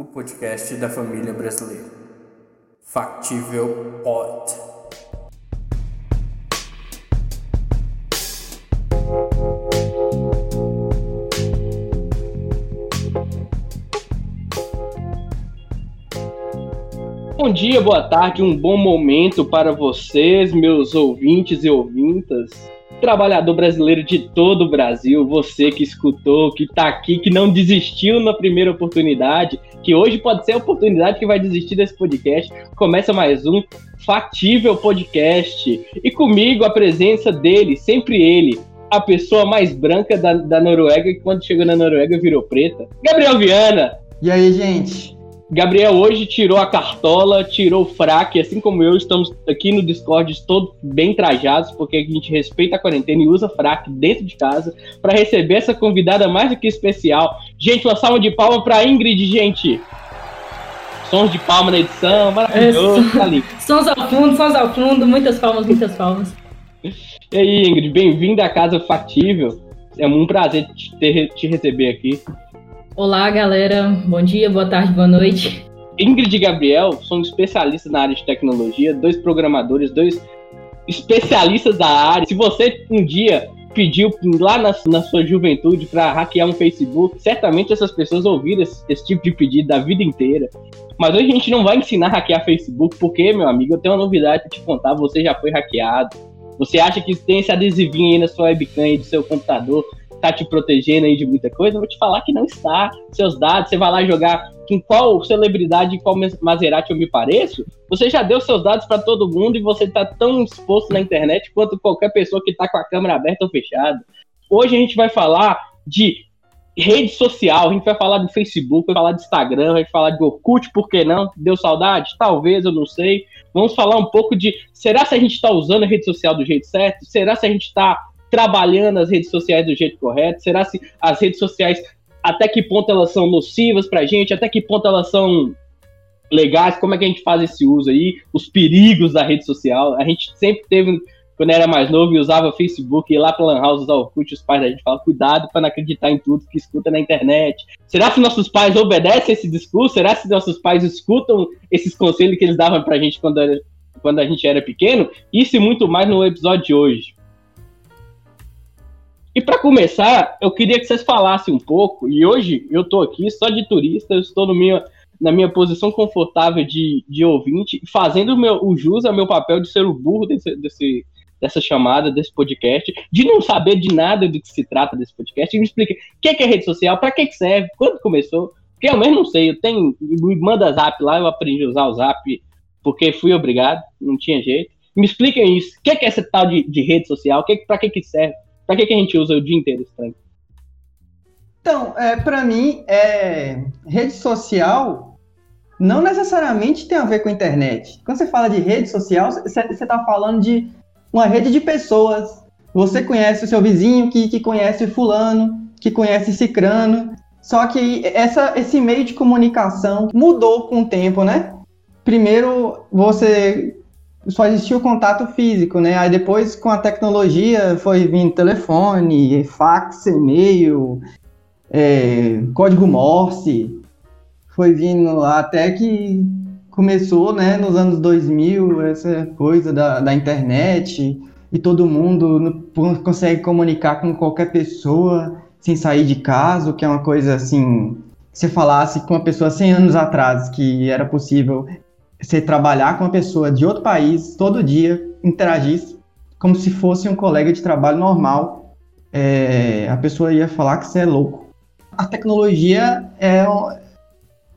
o podcast da família brasileira. Factível Pod. Bom dia, boa tarde, um bom momento para vocês, meus ouvintes e ouvintas trabalhador brasileiro de todo o Brasil, você que escutou, que está aqui, que não desistiu na primeira oportunidade, que hoje pode ser a oportunidade que vai desistir desse podcast. Começa mais um Fatível Podcast. E comigo a presença dele, sempre ele, a pessoa mais branca da, da Noruega, que quando chegou na Noruega virou preta, Gabriel Viana. E aí, gente? Gabriel hoje tirou a cartola, tirou o fraque, assim como eu, estamos aqui no Discord todos bem trajados, porque a gente respeita a quarentena e usa fraque dentro de casa para receber essa convidada mais do que especial. Gente, uma salva de palmas para Ingrid, gente. Sons de palma na edição, maravilhoso, tá ali. Sons ao fundo, sons ao fundo, muitas palmas, muitas palmas. E aí, Ingrid, bem-vinda à Casa Factível. É um prazer te, te receber aqui. Olá, galera. Bom dia, boa tarde, boa noite. Ingrid e Gabriel são especialistas na área de tecnologia, dois programadores, dois especialistas da área. Se você um dia pediu lá na, na sua juventude para hackear um Facebook, certamente essas pessoas ouviram esse, esse, tipo de pedido da vida inteira. Mas hoje a gente não vai ensinar a hackear Facebook, porque, meu amigo, eu tenho uma novidade para te contar: você já foi hackeado. Você acha que tem esse adesivinho aí na sua webcam aí do seu computador tá te protegendo aí de muita coisa, eu vou te falar que não está. Seus dados, você vai lá jogar com qual celebridade, em qual Maserati eu me pareço, você já deu seus dados para todo mundo e você tá tão exposto na internet quanto qualquer pessoa que tá com a câmera aberta ou fechada. Hoje a gente vai falar de rede social, a gente vai falar do Facebook, vai falar do Instagram, vai falar de Orkut, por que não? Deu saudade? Talvez, eu não sei. Vamos falar um pouco de, será se a gente está usando a rede social do jeito certo? Será se a gente está trabalhando as redes sociais do jeito correto? Será se as redes sociais, até que ponto elas são nocivas pra gente? Até que ponto elas são legais? Como é que a gente faz esse uso aí? Os perigos da rede social. A gente sempre teve, quando era mais novo e usava Facebook, ir lá pra Lan House usar Orkut, os pais da gente falavam, cuidado para não acreditar em tudo que escuta na internet. Será que nossos pais obedecem esse discurso? Será que nossos pais escutam esses conselhos que eles davam pra gente quando, era, quando a gente era pequeno? Isso e muito mais no episódio de hoje. E para começar, eu queria que vocês falassem um pouco, e hoje eu estou aqui só de turista, eu estou no minha, na minha posição confortável de, de ouvinte, fazendo o, meu, o jus ao meu papel de ser o burro desse, desse, dessa chamada, desse podcast, de não saber de nada do que se trata desse podcast. E me explica o que é rede social, para que, que serve, quando começou, porque eu mesmo não sei, eu tenho, me manda zap lá, eu aprendi a usar o zap porque fui obrigado, não tinha jeito. Me expliquem isso, o que é essa tal de, de rede social, que, para que, que serve? Pra que, que a gente usa o dia inteiro esse trem? Então, é, para mim, é, rede social não necessariamente tem a ver com a internet. Quando você fala de rede social, você está falando de uma rede de pessoas. Você conhece o seu vizinho que, que conhece fulano, que conhece cicrano. Só que essa, esse meio de comunicação mudou com o tempo, né? Primeiro, você só existia o contato físico, né? Aí depois, com a tecnologia, foi vindo telefone, fax, e-mail, é, código Morse, foi vindo até que começou, né, nos anos 2000, essa coisa da, da internet, e todo mundo consegue comunicar com qualquer pessoa sem sair de casa, que é uma coisa assim, se falasse com uma pessoa 100 anos atrás que era possível você trabalhar com uma pessoa de outro país todo dia, interagir como se fosse um colega de trabalho normal, é, a pessoa ia falar que você é louco. A tecnologia é um,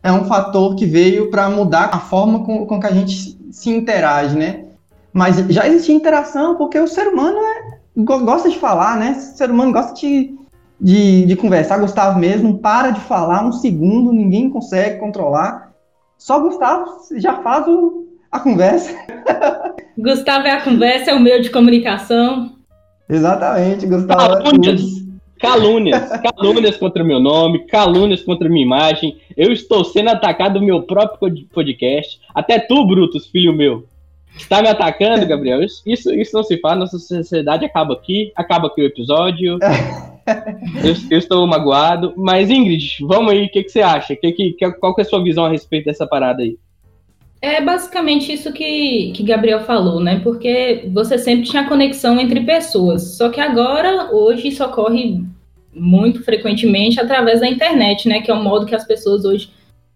é um fator que veio para mudar a forma com, com que a gente se interage, né? Mas já existia interação porque o ser humano é, gosta de falar, né? O ser humano gosta de, de, de conversar. Gustavo mesmo para de falar um segundo, ninguém consegue controlar. Só Gustavo já faz o, a conversa. Gustavo é a conversa, é o meio de comunicação. Exatamente, Gustavo. É calúnias, calúnias, calúnias contra o meu nome, calúnias contra a minha imagem. Eu estou sendo atacado no meu próprio podcast. Até tu, Brutus, filho meu. Está me atacando, Gabriel? Isso, isso não se faz, nossa sociedade acaba aqui, acaba aqui o episódio. Eu, eu, estou magoado. Mas, Ingrid, vamos aí, o que, que você acha? Que, que, qual que é a sua visão a respeito dessa parada aí? É basicamente isso que, que Gabriel falou, né? Porque você sempre tinha conexão entre pessoas. Só que agora, hoje, isso ocorre muito frequentemente através da internet, né? Que é o modo que as pessoas hoje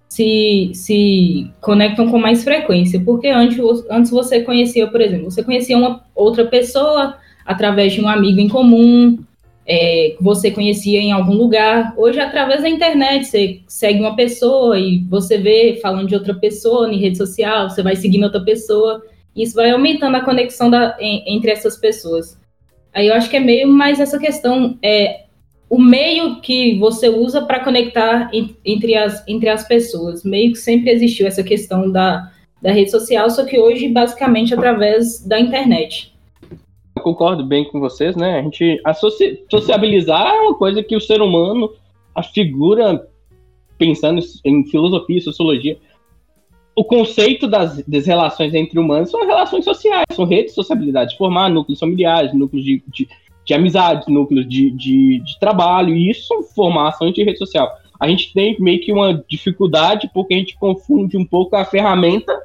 se, se conectam com mais frequência. Porque antes, antes você conhecia, por exemplo, você conhecia uma outra pessoa através de um amigo em comum, é, que você conhecia em algum lugar. Hoje, através da internet, você segue uma pessoa e você vê falando de outra pessoa em rede social, você vai seguindo outra pessoa, isso vai aumentando a conexão da, entre essas pessoas. Aí eu acho que é meio mais essa questão, é, o meio que você usa para conectar entre as, entre as pessoas. Meio que sempre existiu essa questão da, da rede social, só que hoje, basicamente, através da internet. Concordo bem com vocês, né? A gente associa, sociabilizar é uma coisa que o ser humano, a figura, pensando em filosofia, sociologia, o conceito das, das relações entre humanos são relações sociais, são redes de sociabilidade, formar núcleos familiares, núcleos de, de de amizades, núcleos de, de, de trabalho, e isso são formações de rede social. A gente tem meio que uma dificuldade porque a gente confunde um pouco a ferramenta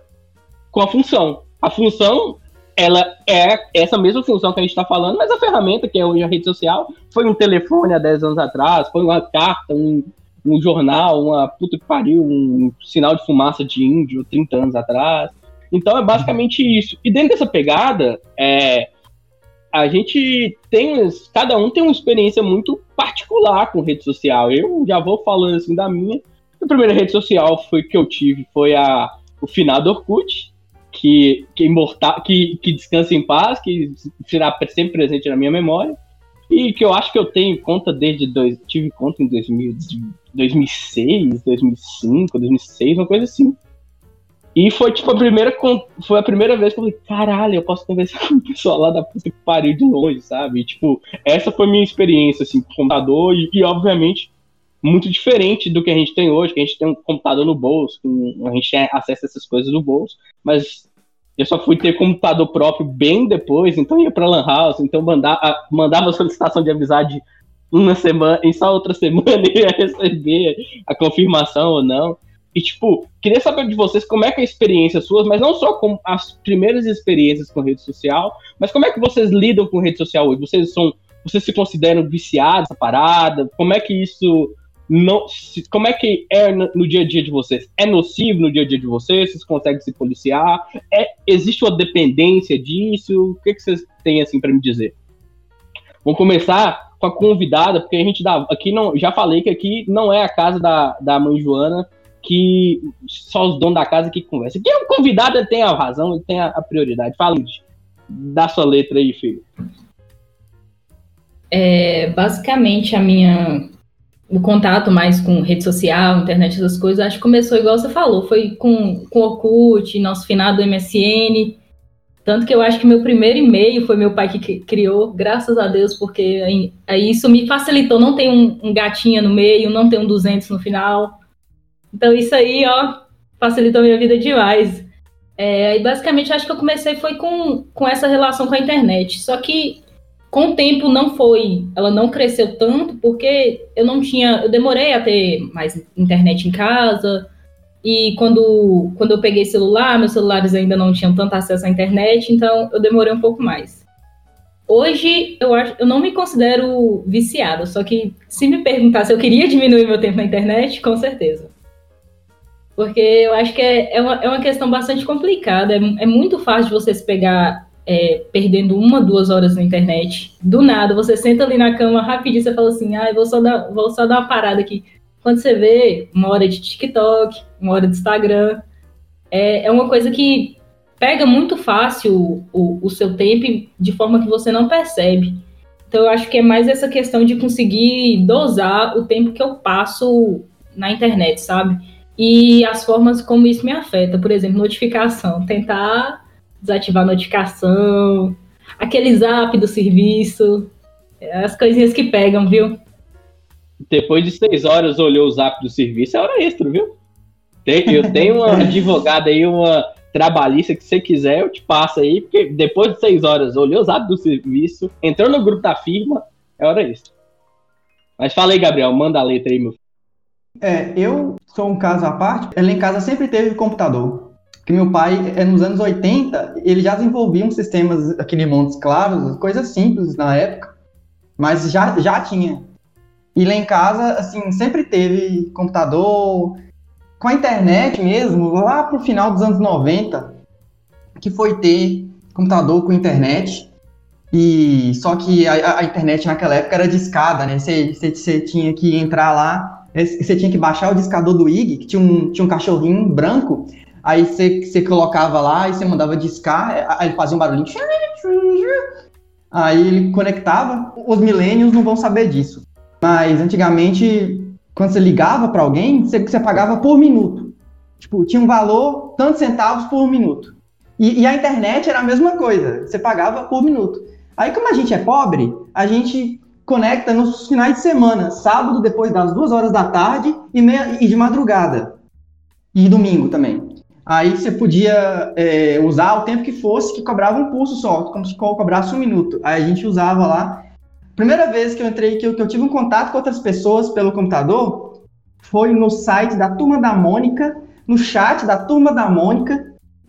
com a função. A função, ela é essa mesma função que a gente está falando, mas a ferramenta, que é hoje a rede social, foi um telefone há 10 anos atrás, foi uma carta, um, um jornal, uma puta que pariu, um sinal de fumaça de índio 30 anos atrás. Então é basicamente isso. E dentro dessa pegada, é, a gente tem, cada um tem uma experiência muito particular com rede social. Eu já vou falando assim da minha. A primeira rede social foi que eu tive foi a o final do Orkut, que que imortal, que, que descansa em paz, que será sempre presente na minha memória. E que eu acho que eu tenho conta desde dois, tive conta em 2000, 2006, 2005, 2006, uma coisa assim. E foi tipo a primeira foi a primeira vez que eu falei, caralho, eu posso conversar com o pessoal lá da puta que pariu de longe, sabe? E, tipo, essa foi minha experiência assim com computador e, e, obviamente muito diferente do que a gente tem hoje, que a gente tem um computador no bolso, a gente tem acesso a essas coisas no bolso, mas eu só fui ter computador próprio bem depois, então ia para lan house, então mandava, mandava solicitação de amizade uma semana, e só outra semana ia receber a confirmação ou não. E, tipo, queria saber de vocês como é que é a experiência suas, mas não só com as primeiras experiências com rede social, mas como é que vocês lidam com rede social hoje? Vocês são. Vocês se consideram viciados parada? Como é que isso. Não, como é que é no, no, dia a dia de vocês? É nocivo no dia a dia de vocês? Vocês conseguem se policiar? É, existe uma dependência disso? O que, que vocês têm assim para me dizer? Vamos começar com a convidada, porque a gente dá. Aqui não. Já falei que aqui não é a casa da, da mãe Joana que só os donos da casa que conversam. Quem é um convidado tem a razão, ele tem a, a prioridade. Fala, dá sua letra aí, filho. É, basicamente, a minha o contato mais com rede social, internet, essas coisas, acho que começou igual você falou, foi com, com Orkut, nosso finado MSN. Tanto que eu acho que meu primeiro e-mail foi meu pai que criou, graças a Deus, porque aí, aí isso me facilitou. Não tem um, um gatinha no meio, não tem um 200 no final. Então isso aí, ó, facilitou minha vida demais. É, e basicamente acho que eu comecei foi com, com essa relação com a internet. Só que com o tempo não foi, ela não cresceu tanto porque eu não tinha, eu demorei a ter mais internet em casa. E quando, quando eu peguei celular, meus celulares ainda não tinham tanto acesso à internet, então eu demorei um pouco mais. Hoje eu acho, eu não me considero viciada, só que se me perguntar se eu queria diminuir meu tempo na internet, com certeza porque eu acho que é, é, uma, é uma questão bastante complicada. É, é muito fácil de você se pegar é, perdendo uma, duas horas na internet. Do nada, você senta ali na cama rapidinho, você fala assim, ah, vou só dar, vou só dar uma parada aqui. Quando você vê uma hora de TikTok, uma hora de Instagram, é, é uma coisa que pega muito fácil o, o, o seu tempo de forma que você não percebe. Então, eu acho que é mais essa questão de conseguir dosar o tempo que eu passo na internet, sabe? e as formas como isso me afeta. Por exemplo, notificação. Tentar desativar a notificação, aquele zap do serviço, as coisinhas que pegam, viu? Depois de seis horas olhou o zap do serviço, é hora extra, viu? Eu tenho uma advogada aí, uma trabalhista que você quiser, eu te passo aí, porque depois de seis horas olhou o zap do serviço, entrou no grupo da firma, é hora extra. Mas fala aí, Gabriel, manda a letra aí, meu filho. É, eu sou um caso à parte. Ela em casa sempre teve computador. Porque meu pai, é, nos anos 80, ele já desenvolvia uns sistemas, aquele Montes Claros, coisas simples na época, mas já, já tinha. E lá em casa, assim, sempre teve computador, com a internet mesmo, lá pro final dos anos 90, que foi ter computador com internet. E só que a, a internet naquela época era discada, né? Você, tinha que entrar lá, você tinha que baixar o discador do IG, que tinha um, tinha um cachorrinho branco, aí você, colocava lá e você mandava discar, aí ele fazia um barulhinho. Aí ele conectava. Os milênios não vão saber disso. Mas antigamente, quando você ligava para alguém, você, você pagava por minuto. Tipo, tinha um valor, tantos centavos por minuto. E, e, a internet era a mesma coisa, você pagava por minuto. Aí, como a gente é pobre, a gente conecta nos finais de semana, sábado depois das duas horas da tarde e, meia, e de madrugada. E domingo também. Aí você podia é, usar o tempo que fosse, que cobrava um pulso só, como se cobrasse um minuto. Aí a gente usava lá Primeira vez que eu entrei, que eu, que eu tive um contato com outras pessoas pelo computador, foi no site da Turma da Mônica, no chat da Turma da Mônica,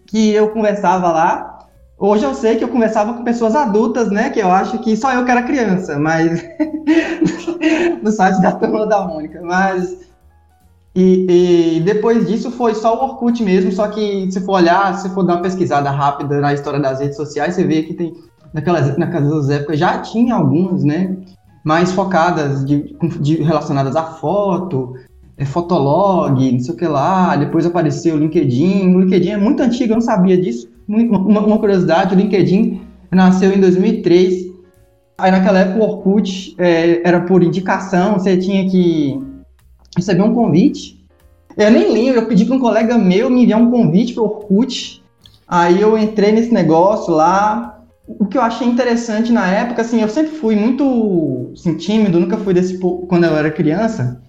que eu conversava lá. Hoje eu sei que eu conversava com pessoas adultas, né? Que eu acho que só eu que era criança, mas. no site da Turma da Mônica. Mas. E, e, depois disso foi só o Orkut mesmo, só que se for olhar, se for dar uma pesquisada rápida na história das redes sociais, você vê que tem naquelas, naquelas épocas já tinha algumas, né? Mais focadas, de, de relacionadas à foto, é, fotolog, não sei o que lá. Depois apareceu o LinkedIn. O LinkedIn é muito antigo, eu não sabia disso. Uma, uma curiosidade, o LinkedIn nasceu em 2003. Aí naquela época o Orkut é, era por indicação, você tinha que receber um convite. Eu nem lembro, eu pedi para um colega meu me enviar um convite para o Orkut. Aí eu entrei nesse negócio lá, o que eu achei interessante na época, assim, eu sempre fui muito assim, tímido, nunca fui desse quando eu era criança.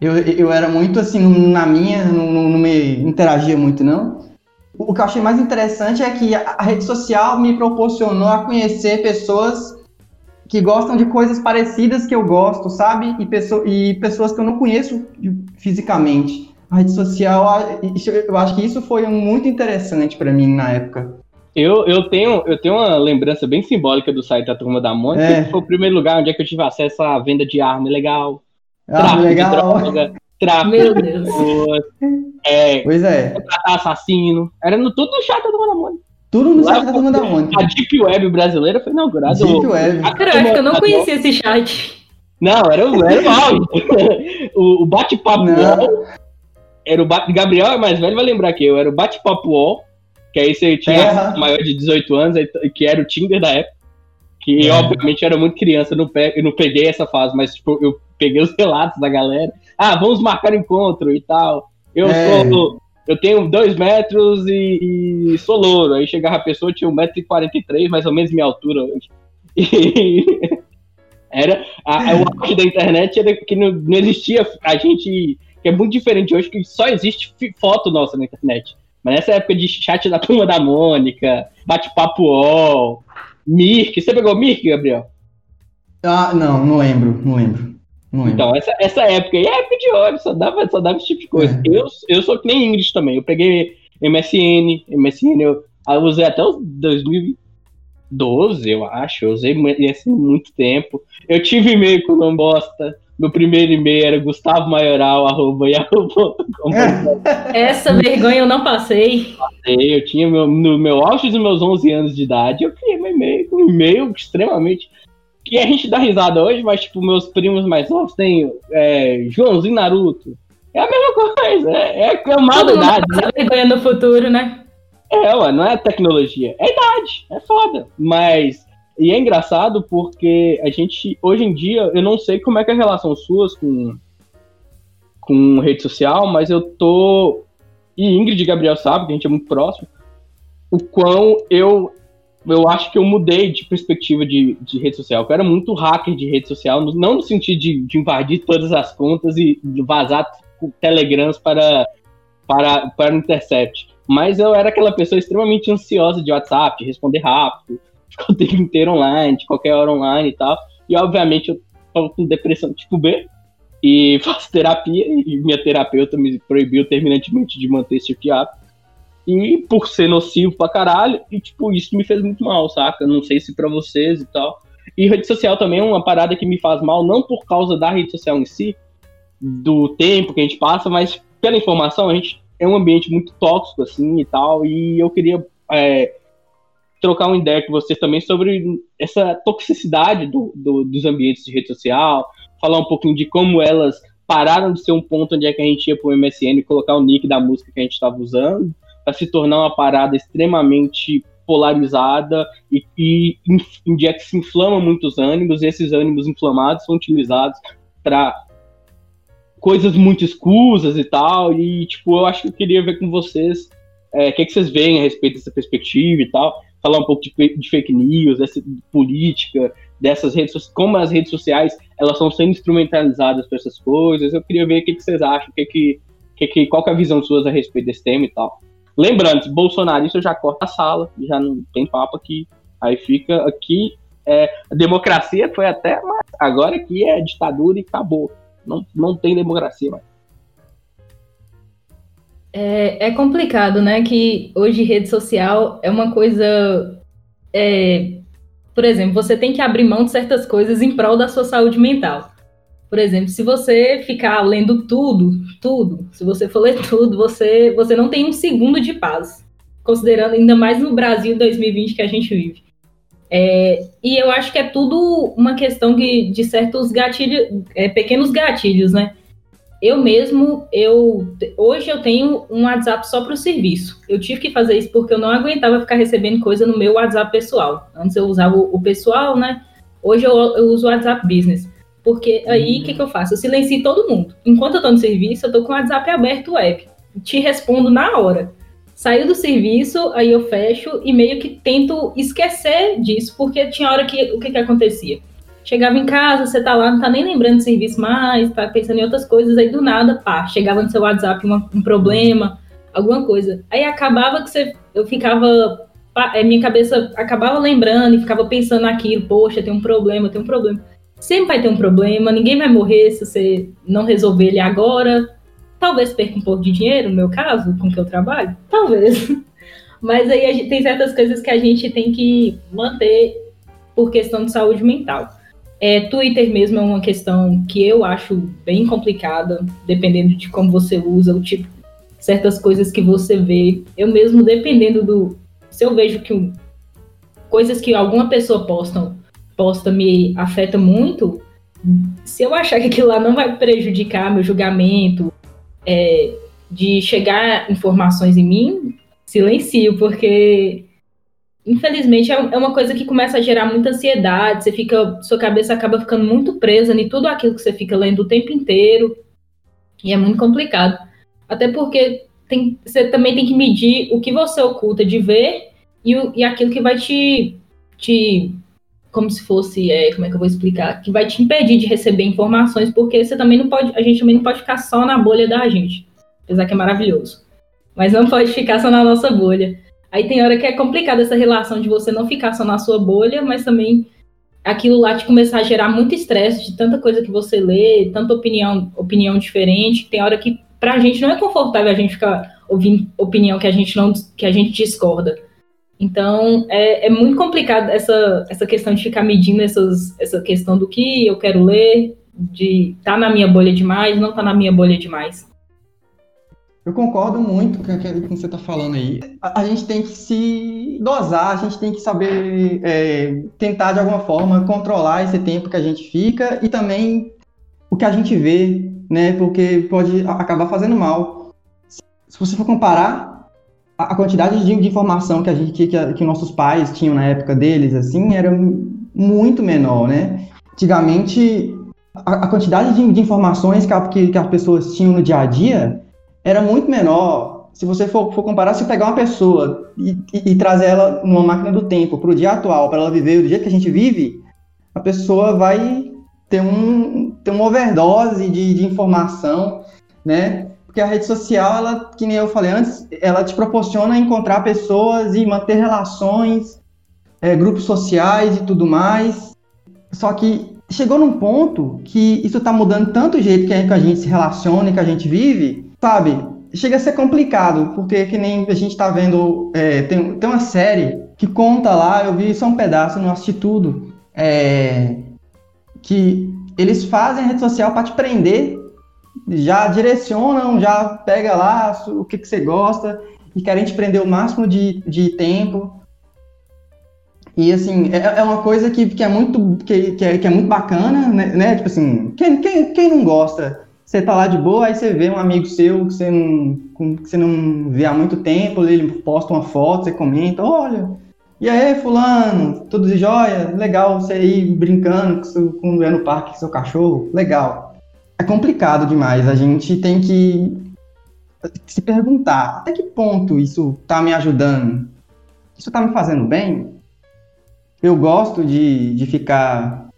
Eu, eu era muito assim, na minha, não, não me interagia muito, não. O que eu achei mais interessante é que a rede social me proporcionou a conhecer pessoas que gostam de coisas parecidas que eu gosto, sabe? E, pessoa, e pessoas que eu não conheço fisicamente. A rede social, eu acho que isso foi muito interessante para mim na época. Eu, eu, tenho, eu tenho uma lembrança bem simbólica do site da Turma da Mônica, é. que foi o primeiro lugar onde é que eu tive acesso à venda de arma legal, ah, tráfico legal. de droga, tráfico Meu de pessoas, é, pois é. assassino. Era no, tudo no chat da Turma da Mônica. Tudo no site da Turma da Mônica. A Deep Web brasileira foi inaugurada. Deep Web. Caraca, eu não conhecia esse chat. Não, era, era o, o bate-papo era o bate, Gabriel é mais velho, vai lembrar que eu era o bate-papo UOL que aí você tinha maior de 18 anos, que era o Tinder da época. Que é. obviamente era muito criança, eu não, pe eu não peguei essa fase, mas tipo, eu peguei os relatos da galera. Ah, vamos marcar encontro e tal. Eu é. sou. Eu tenho dois metros e, e, sou louro. Aí chegava a pessoa, tinha 1,43m, mais ou menos minha altura hoje. E era a, o auge da internet era que não, não existia a gente que é muito diferente hoje que só existe foto nossa na internet mas nessa época de chat da turma da Mônica, bate-papo UOL, Mirk. Você pegou Mirk, Gabriel? Ah, não, não lembro, não lembro. Não. Então, essa, essa época aí é época de ouro, só dava, só dava esse tipo de coisa. É. Eu, eu sou que nem Ingrid também. Eu peguei MSN, MSN eu, eu usei até os 2012, eu acho. Eu usei assim muito tempo. Eu tive e-mail com não bosta. Meu primeiro e-mail era Gustavo Maioral, arroba, Essa vergonha eu não passei. Passei, eu tinha meu, no meu auge dos meus 11 anos de idade, eu criei meu e-mail, um e-mail extremamente... Que a gente dá risada hoje, mas, tipo, meus primos mais novos têm é, Joãozinho Naruto. É a mesma coisa, é, é, é uma idade. Né? vergonha no futuro, né? É, ué, não é tecnologia, é idade, é foda. Mas e é engraçado porque a gente, hoje em dia, eu não sei como é que é a relação suas com, com rede social, mas eu tô. E Ingrid e Gabriel sabem que a gente é muito próximo. O quão eu. Eu acho que eu mudei de perspectiva de, de rede social. Eu era muito hacker de rede social, não no sentido de, de invadir todas as contas e vazar telegrams para, para, para o Intercept. Mas eu era aquela pessoa extremamente ansiosa de WhatsApp, de responder rápido, ficar o tempo inteiro online, de qualquer hora online e tal. E obviamente eu tava com depressão tipo B e faço terapia e minha terapeuta me proibiu terminantemente de manter esse tipo de hábito. E por ser nocivo pra caralho, e tipo, isso me fez muito mal, saca? Não sei se pra vocês e tal. E rede social também é uma parada que me faz mal, não por causa da rede social em si, do tempo que a gente passa, mas pela informação, a gente é um ambiente muito tóxico, assim, e tal, e eu queria é, trocar uma ideia com vocês também sobre essa toxicidade do, do, dos ambientes de rede social, falar um pouquinho de como elas pararam de ser um ponto onde é que a gente ia pro MSN e colocar o nick da música que a gente estava usando, para se tornar uma parada extremamente polarizada e, e onde é que se inflama muitos ânimos, e esses ânimos inflamados são utilizados para coisas muito escusas e tal, e tipo, eu acho que eu queria ver com vocês é, o é, que, é que vocês veem a respeito dessa perspectiva e tal, falar um pouco de, de fake news, dessa de política, dessas redes como as redes sociais elas estão sendo instrumentalizadas para essas coisas. Eu queria ver o que, que vocês acham, que que, que, que, qual que é a visão suas a respeito desse tema e tal. Lembrando, bolsonarista já corta a sala, já não tem papo aqui. Aí fica aqui. É, democracia foi até, mas agora aqui é ditadura e acabou. Não, não tem democracia mais. É, é complicado, né? Que hoje rede social é uma coisa. É, por exemplo, você tem que abrir mão de certas coisas em prol da sua saúde mental. Por exemplo, se você ficar lendo tudo, tudo, se você for ler tudo, você, você não tem um segundo de paz. Considerando ainda mais no Brasil 2020 que a gente vive. É, e eu acho que é tudo uma questão de, de certos gatilhos, é, pequenos gatilhos, né? eu mesmo, eu hoje eu tenho um WhatsApp só para o serviço. Eu tive que fazer isso porque eu não aguentava ficar recebendo coisa no meu WhatsApp pessoal. Antes eu usava o, o pessoal, né? Hoje eu, eu, uso o WhatsApp Business. Porque aí o uhum. que, que eu faço? Eu silencio todo mundo. Enquanto eu estou no serviço, eu estou com o WhatsApp aberto web. Te respondo na hora. Saiu do serviço, aí eu fecho e meio que tento esquecer disso, porque tinha hora que o que, que acontecia? Chegava em casa, você tá lá, não tá nem lembrando do serviço mais, tá pensando em outras coisas, aí do nada, pá, chegava no seu WhatsApp uma, um problema, alguma coisa. Aí acabava que você, eu ficava, é, minha cabeça acabava lembrando e ficava pensando naquilo, poxa, tem um problema, tem um problema. Sempre vai ter um problema, ninguém vai morrer se você não resolver ele agora. Talvez perca um pouco de dinheiro, no meu caso, com que eu trabalho, talvez. Mas aí gente, tem certas coisas que a gente tem que manter por questão de saúde mental. É, Twitter mesmo é uma questão que eu acho bem complicada, dependendo de como você usa, o tipo, certas coisas que você vê. Eu mesmo, dependendo do. Se eu vejo que coisas que alguma pessoa posta, posta me afeta muito, se eu achar que aquilo lá não vai prejudicar meu julgamento, é, de chegar informações em mim, silencio, porque infelizmente, é, é uma coisa que começa a gerar muita ansiedade, você fica, sua cabeça acaba ficando muito presa em tudo aquilo que você fica lendo o tempo inteiro, e é muito complicado. Até porque tem, você também tem que medir o que você oculta de ver e, e aquilo que vai te, te como se fosse, é, como é que eu vou explicar, que vai te impedir de receber informações, porque você também não pode, a gente também não pode ficar só na bolha da gente, apesar que é maravilhoso, mas não pode ficar só na nossa bolha. Aí tem hora que é complicada essa relação de você não ficar só na sua bolha, mas também aquilo lá te começar a gerar muito estresse de tanta coisa que você lê, tanta opinião, opinião diferente. Tem hora que pra gente não é confortável a gente ficar ouvindo opinião que a gente não que a gente discorda. Então é, é muito complicado essa, essa questão de ficar medindo essas, essa questão do que eu quero ler, de tá na minha bolha demais, não tá na minha bolha demais. Eu concordo muito com o que você está falando aí. A, a, gente tem que se dosar, a gente tem que saber é, tentar de alguma forma controlar esse tempo que a gente fica e também o que a gente vê, né? Porque pode acabar fazendo mal. Se você for comparar a, a quantidade de, de, informação que a gente que, que, que, nossos pais tinham na época deles, assim, era muito menor, né? Antigamente a, a quantidade de, de informações que, que, que as pessoas tinham no dia a dia era muito menor. Se você for, for comparar, se pegar uma pessoa e, e, e trazer ela numa máquina do tempo para o dia atual, para ela viver do jeito que a gente vive, a pessoa vai ter, um, ter uma overdose de, de informação, né? Porque a rede social, ela, que nem eu falei antes, ela te proporciona encontrar pessoas e manter relações, é, grupos sociais e tudo mais. Só que chegou num ponto que isso está mudando tanto o jeito que a gente se relaciona e que a gente vive, sabe? Chega a ser complicado, porque que nem a gente está vendo, é, tem, tem uma série que conta lá, eu vi só um pedaço, não assisti tudo, é, que eles fazem a rede social para te prender, já direcionam, já pega lá o que, que você gosta e querem te prender o máximo de, de tempo. E assim, é, é uma coisa que, que é muito que, que, é, que é muito bacana, né? né? Tipo assim, quem, quem, quem não gosta? Você tá lá de boa, aí você vê um amigo seu que você não, que você não vê há muito tempo, ele posta uma foto, você comenta, olha, e aí, fulano, tudo de jóia? Legal você ir brincando quando é no parque com seu cachorro? Legal. É complicado demais, a gente tem que se perguntar até que ponto isso tá me ajudando? Isso tá me fazendo bem? Eu gosto de, de ficar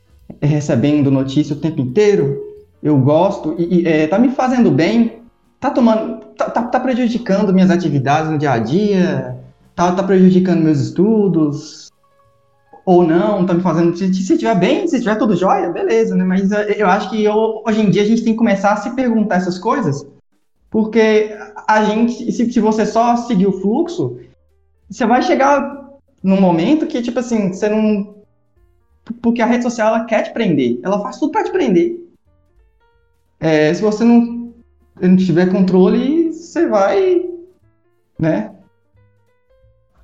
recebendo notícia o tempo inteiro. Eu gosto e, e é, tá me fazendo bem. Tá tomando, tá, tá, tá, prejudicando minhas atividades no dia a dia. Tá, tá prejudicando meus estudos. Ou não, tá me fazendo. Se, se tiver bem, se tiver tudo jóia, beleza, né? Mas é, eu acho que eu, hoje em dia a gente tem que começar a se perguntar essas coisas. Porque a gente, se, se você só seguir o fluxo, você vai chegar num momento que, tipo assim, você não. Porque a rede social ela quer te prender. Ela faz tudo para te prender. É, se você não, não tiver controle, você vai. né?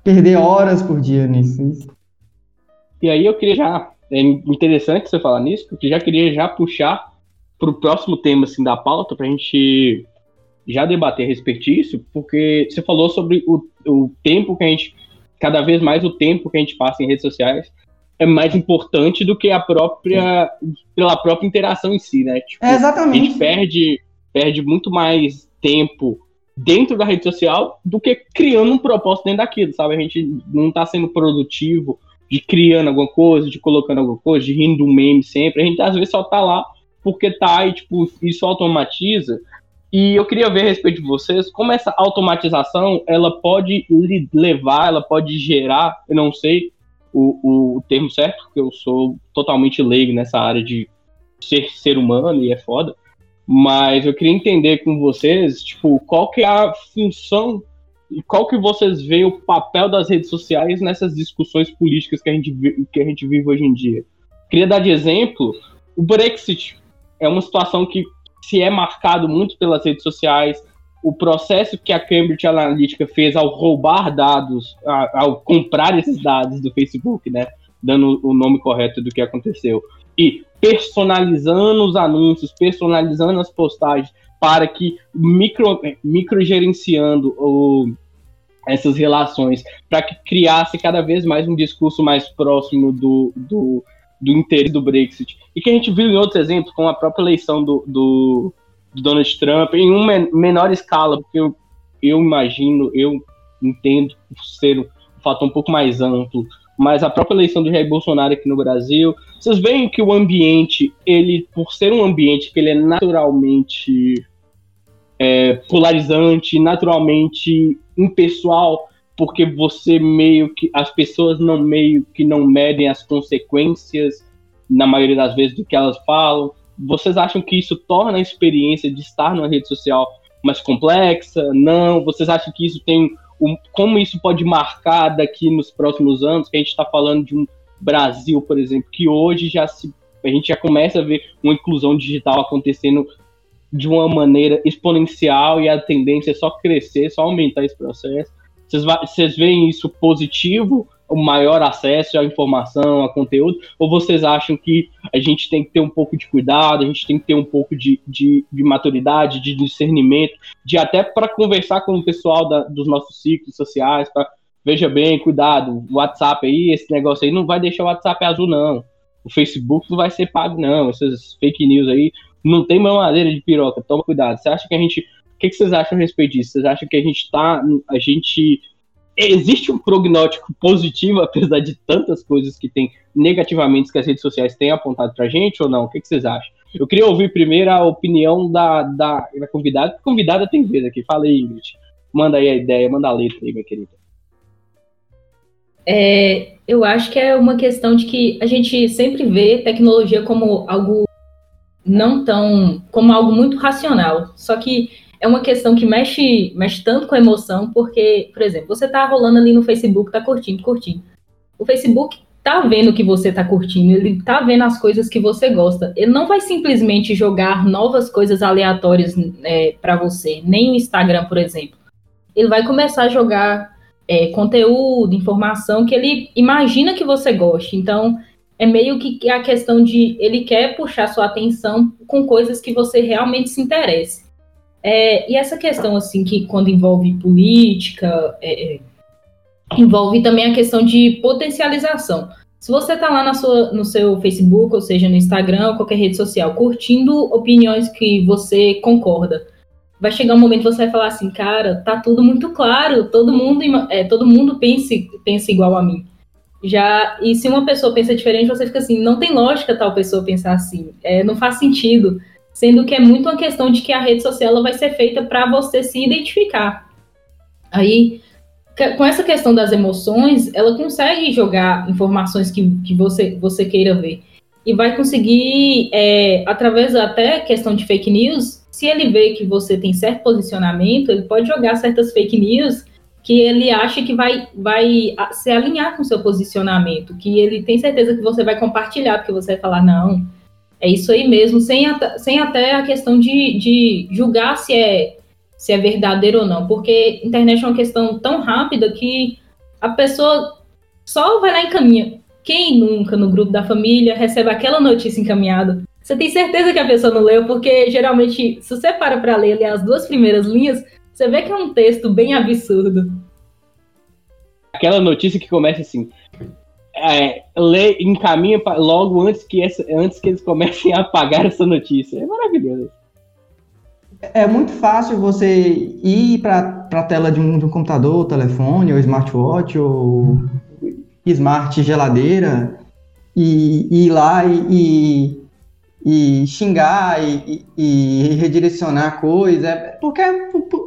Perder horas por dia nisso. E aí eu queria já. É interessante você falar nisso, porque já queria já puxar para o próximo tema assim, da pauta, para a gente já debater a respeito disso, porque você falou sobre o, o tempo que a gente cada vez mais o tempo que a gente passa em redes sociais é mais importante do que a própria pela própria interação em si, né? Tipo, é exatamente. A gente perde perde muito mais tempo dentro da rede social do que criando um propósito dentro daquilo, sabe? A gente não está sendo produtivo de criando alguma coisa, de colocando alguma coisa, de rindo um meme sempre. A gente às vezes só tá lá porque tá e tipo isso automatiza e eu queria ver a respeito de vocês como essa automatização ela pode levar, ela pode gerar, eu não sei o, o termo certo, porque eu sou totalmente leigo nessa área de ser ser humano e é foda. Mas eu queria entender com vocês, tipo, qual que é a função e qual que vocês veem o papel das redes sociais nessas discussões políticas que a gente, que a gente vive hoje em dia. Queria dar de exemplo o Brexit. É uma situação que se é marcado muito pelas redes sociais, o processo que a Cambridge Analytica fez ao roubar dados, ao comprar esses dados do Facebook, né, dando o nome correto do que aconteceu, e personalizando os anúncios, personalizando as postagens para que micro, gerenciando o, essas relações, para que criasse cada vez mais um discurso mais próximo do, do do interesse do Brexit. E que a gente viu em outros exemplos, como a própria eleição do, do, do Donald Trump, em uma menor escala, porque eu, eu imagino, eu entendo ser um fator um pouco mais amplo, mas a própria eleição do Jair Bolsonaro aqui no Brasil, vocês veem que o ambiente, ele, por ser um ambiente que ele é naturalmente é, polarizante, naturalmente impessoal, porque você meio que as pessoas não meio que não medem as consequências na maioria das vezes do que elas falam. Vocês acham que isso torna a experiência de estar numa rede social mais complexa? Não. Vocês acham que isso tem um, como isso pode marcar daqui nos próximos anos? Que a gente está falando de um Brasil, por exemplo, que hoje já se a gente já começa a ver uma inclusão digital acontecendo de uma maneira exponencial e a tendência é só crescer, só aumentar esse processo. Vocês, vocês veem isso positivo, o maior acesso à informação, a conteúdo, ou vocês acham que a gente tem que ter um pouco de cuidado, a gente tem que ter um pouco de, de, de maturidade, de discernimento, de até para conversar com o pessoal da, dos nossos ciclos sociais, para veja bem, cuidado, o WhatsApp aí, esse negócio aí não vai deixar o WhatsApp azul, não. O Facebook não vai ser pago, não. Essas fake news aí não tem madeira de piroca, toma cuidado. Você acha que a gente que, que vocês acham a respeito disso? Vocês acham que a gente está. A gente. Existe um prognóstico positivo, apesar de tantas coisas que tem negativamente que as redes sociais têm apontado pra gente ou não? O que, que vocês acham? Eu queria ouvir primeiro a opinião da, da, da convidada. A convidada tem vez aqui. Fala aí, Ingrid. Manda aí a ideia, manda a letra aí, minha querida. É, eu acho que é uma questão de que a gente sempre vê tecnologia como algo não tão. como algo muito racional. Só que é uma questão que mexe, mexe tanto com a emoção, porque, por exemplo, você tá rolando ali no Facebook, tá curtindo, curtindo. O Facebook tá vendo o que você tá curtindo, ele tá vendo as coisas que você gosta. Ele não vai simplesmente jogar novas coisas aleatórias é, para você, nem o Instagram, por exemplo. Ele vai começar a jogar é, conteúdo, informação que ele imagina que você goste. Então, é meio que a questão de ele quer puxar sua atenção com coisas que você realmente se interesse. É, e essa questão, assim, que quando envolve política, é, é envolve também a questão de potencialização. Se você está lá na sua, no seu Facebook, ou seja, no Instagram ou qualquer rede social, curtindo opiniões que você concorda, vai chegar um momento que você vai falar assim, cara, tá tudo muito claro, todo mundo, é, todo mundo pensa, pensa igual a mim. Já, e se uma pessoa pensa diferente, você fica assim, não tem lógica tal pessoa pensar assim, é, não faz sentido. Sendo que é muito uma questão de que a rede social ela vai ser feita para você se identificar. Aí, com essa questão das emoções, ela consegue jogar informações que, que você, você queira ver. E vai conseguir, é, através até questão de fake news, se ele vê que você tem certo posicionamento, ele pode jogar certas fake news que ele acha que vai, vai se alinhar com o seu posicionamento, que ele tem certeza que você vai compartilhar, porque você vai falar, não, é isso aí mesmo, sem, sem até a questão de, de julgar se é, se é verdadeiro ou não, porque internet é uma questão tão rápida que a pessoa só vai lá e encaminha. Quem nunca no grupo da família recebe aquela notícia encaminhada? Você tem certeza que a pessoa não leu, porque geralmente, se você para para ler ali as duas primeiras linhas, você vê que é um texto bem absurdo. Aquela notícia que começa assim: é, lê, encaminha pra, logo antes que, essa, antes que eles comecem a apagar essa notícia. É maravilhoso. É muito fácil você ir para a tela de um, de um computador, telefone, ou smartwatch, ou smart geladeira, e, e ir lá e, e, e xingar e, e, redirecionar coisa. Porque,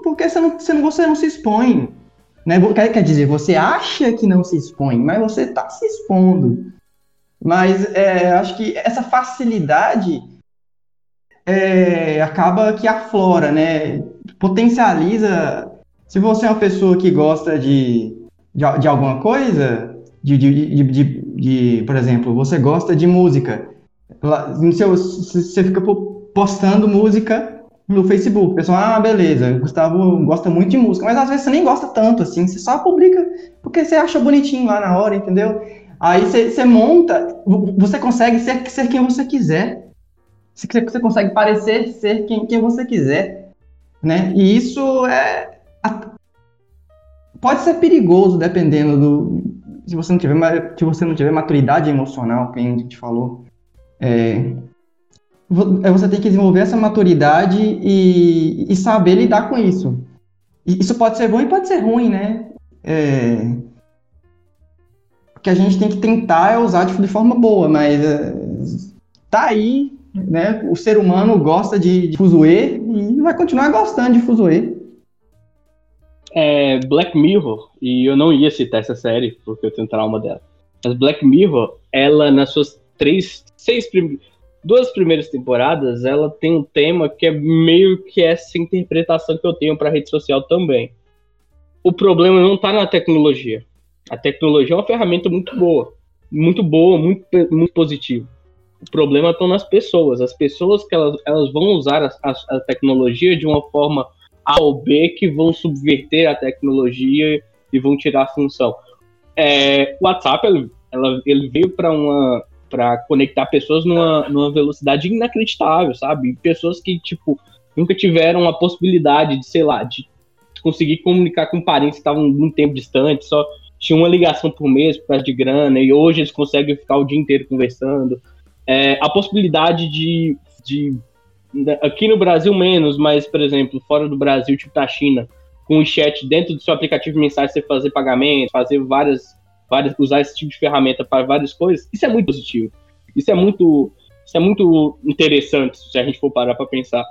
porque você, não, você, não, você não se expõe. Né? Quer dizer, você acha que não se expõe, mas você está se expondo. Mas é, acho que essa facilidade é, acaba que aflora, né? Potencializa. Se você é uma pessoa que gosta de, de, de alguma coisa, de, de, de, de, por exemplo, você gosta de música, no seu, você fica postando música no Facebook. O pessoal, ah, beleza, Gustavo gosta muito de música, mas às vezes você nem gosta tanto, assim, você só publica porque você acha bonitinho lá na hora, entendeu? Aí você, você monta, você consegue ser, ser quem você quiser. Você, você consegue parecer ser quem, quem você quiser, né? E isso é pode ser perigoso dependendo do se você não tiver se você não tiver maturidade emocional, que a gente falou. É, você tem que desenvolver essa maturidade e, e saber lidar com isso. Isso pode ser bom e pode ser ruim, né? É, o que a gente tem que tentar é usar de, de forma boa, mas é, tá aí, né? O ser humano gosta de, de fuzuê e vai continuar gostando de fuzuê. É Black Mirror, e eu não ia citar essa série porque eu tenho trauma dela. Mas Black Mirror, ela nas suas três, seis primeiras duas primeiras temporadas, ela tem um tema que é meio que essa interpretação que eu tenho para rede social também. O problema não está na tecnologia. A tecnologia é uma ferramenta muito boa, muito boa, muito, muito positiva. O problema está nas pessoas. As pessoas que elas, elas vão usar a, a, a tecnologia de uma forma A ou B que vão subverter a tecnologia e vão tirar a função. É, o WhatsApp ele, ela, ele veio para uma para conectar pessoas numa, numa velocidade inacreditável, sabe? Pessoas que, tipo, nunca tiveram a possibilidade de, sei lá, de conseguir comunicar com parentes que estavam muito tempo distante, só tinha uma ligação por mês por causa de grana, e hoje eles conseguem ficar o dia inteiro conversando. É, a possibilidade de, de. Aqui no Brasil, menos, mas, por exemplo, fora do Brasil, tipo da China, com o chat dentro do seu aplicativo de mensagem, você fazer pagamento, fazer várias várias, usar esse tipo de ferramenta para várias coisas, isso é muito positivo. Isso é muito, isso é muito interessante se a gente for parar para pensar.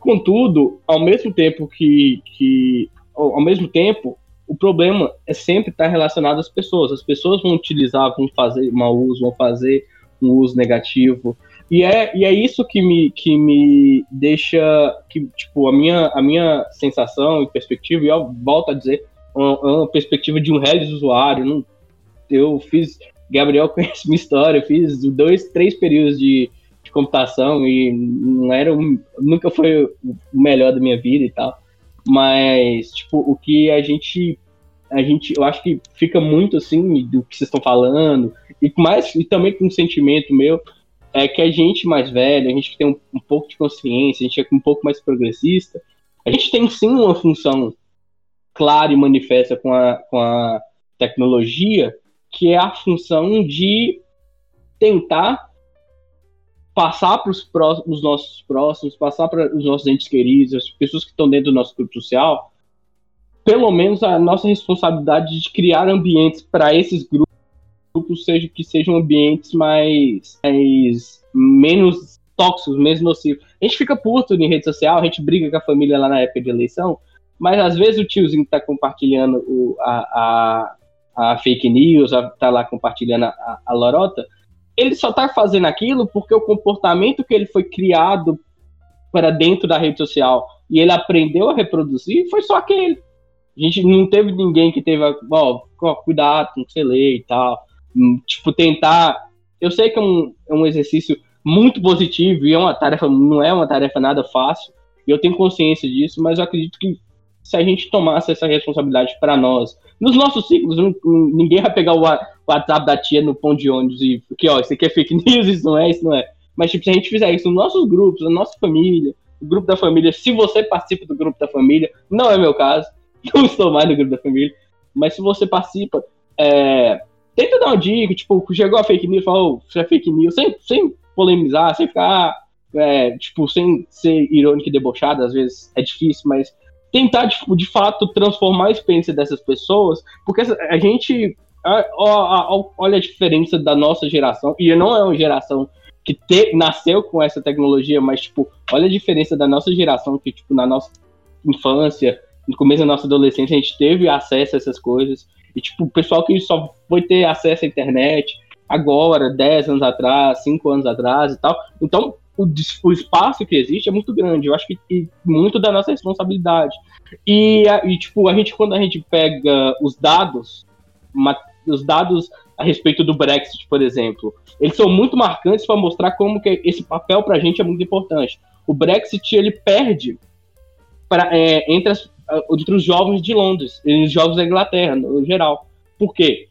Contudo, ao mesmo tempo que, que ao mesmo tempo, o problema é sempre estar relacionado às pessoas. As pessoas vão utilizar, vão fazer mau uso, vão fazer um uso negativo. E é, e é isso que me, que me deixa, que, tipo, a minha, a minha sensação e perspectiva, e eu volto a dizer, uma, uma perspectiva de um redes usuário. Não, eu fiz, Gabriel conhece minha história, eu fiz dois, três períodos de, de computação e não era um, nunca foi o melhor da minha vida e tal. Mas, tipo, o que a gente. A gente, eu acho que fica muito assim do que vocês estão falando, e mais, e também com um sentimento meu, é que a gente mais velho, a gente que tem um, um, pouco de consciência, a gente é um pouco mais progressista, a gente tem sim uma função clara e manifesta com a, com a tecnologia, que é a função de tentar passar para os nossos próximos, passar para os nossos entes queridos, as pessoas que estão dentro do nosso grupo social, pelo menos a nossa responsabilidade de criar ambientes para esses grupos seja, que sejam ambientes mais, mais menos tóxicos, menos nocivos. A gente fica puto em rede social, a gente briga com a família lá na época de eleição, mas às vezes o tiozinho que está compartilhando o, a, a, a, fake news, está lá compartilhando a, a lorota, ele só está fazendo aquilo porque o comportamento que ele foi criado para dentro da rede social e ele aprendeu a reproduzir foi só aquele. A gente não teve ninguém que teve, ó, cuidado com o que você lê e tal. Hum, tipo, tentar. Eu sei que é um, é um exercício muito positivo e é uma tarefa, não é uma tarefa nada fácil. E eu tenho consciência disso, mas eu acredito que se a gente tomasse essa responsabilidade para nós, nos nossos ciclos, ninguém vai pegar o WhatsApp da tia no pão de ônibus e que, ó, isso aqui é fake news, isso não é, isso não é. Mas, tipo, se a gente fizer isso nos nossos grupos, na nossa família, no grupo da família, se você participa do grupo da família, não é meu caso, não estou mais no grupo da família, mas se você participa, é, tenta dar uma dica, tipo, chegou a fake news, falou, isso é fake news, sem, sem polemizar, sem ficar, é, tipo, sem ser irônico e debochado, às vezes é difícil, mas tentar, de, de fato, transformar a experiência dessas pessoas, porque a gente. olha a diferença da nossa geração, e não é uma geração que te, nasceu com essa tecnologia, mas, tipo, olha a diferença da nossa geração, que, tipo, na nossa infância, no começo da nossa adolescência, a gente teve acesso a essas coisas, e, tipo, o pessoal que só foi ter acesso à internet agora, 10 anos atrás, 5 anos atrás e tal. Então, o, o, espaço que existe é muito grande. Eu acho que, que muito da nossa responsabilidade. E, e, tipo, a gente, quando a gente pega os dados, uma, os dados a respeito do Brexit, por exemplo, eles são muito marcantes para mostrar como que esse papel para a gente é muito importante. O Brexit, ele perde pra, é, entre, as, entre os jovens de Londres, e os jovens da Inglaterra, no geral. Por quê?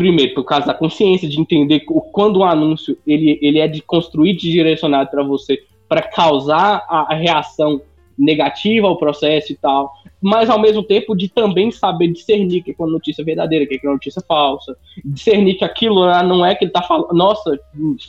Primeiro, por causa da consciência de entender quando o anúncio ele, ele é de construído e direcionado para você para causar a, reação negativa ao processo e tal, mas ao mesmo tempo de também saber discernir que é uma notícia verdadeira, que é uma notícia falsa, discernir que aquilo não é que ele tá falando, nossa,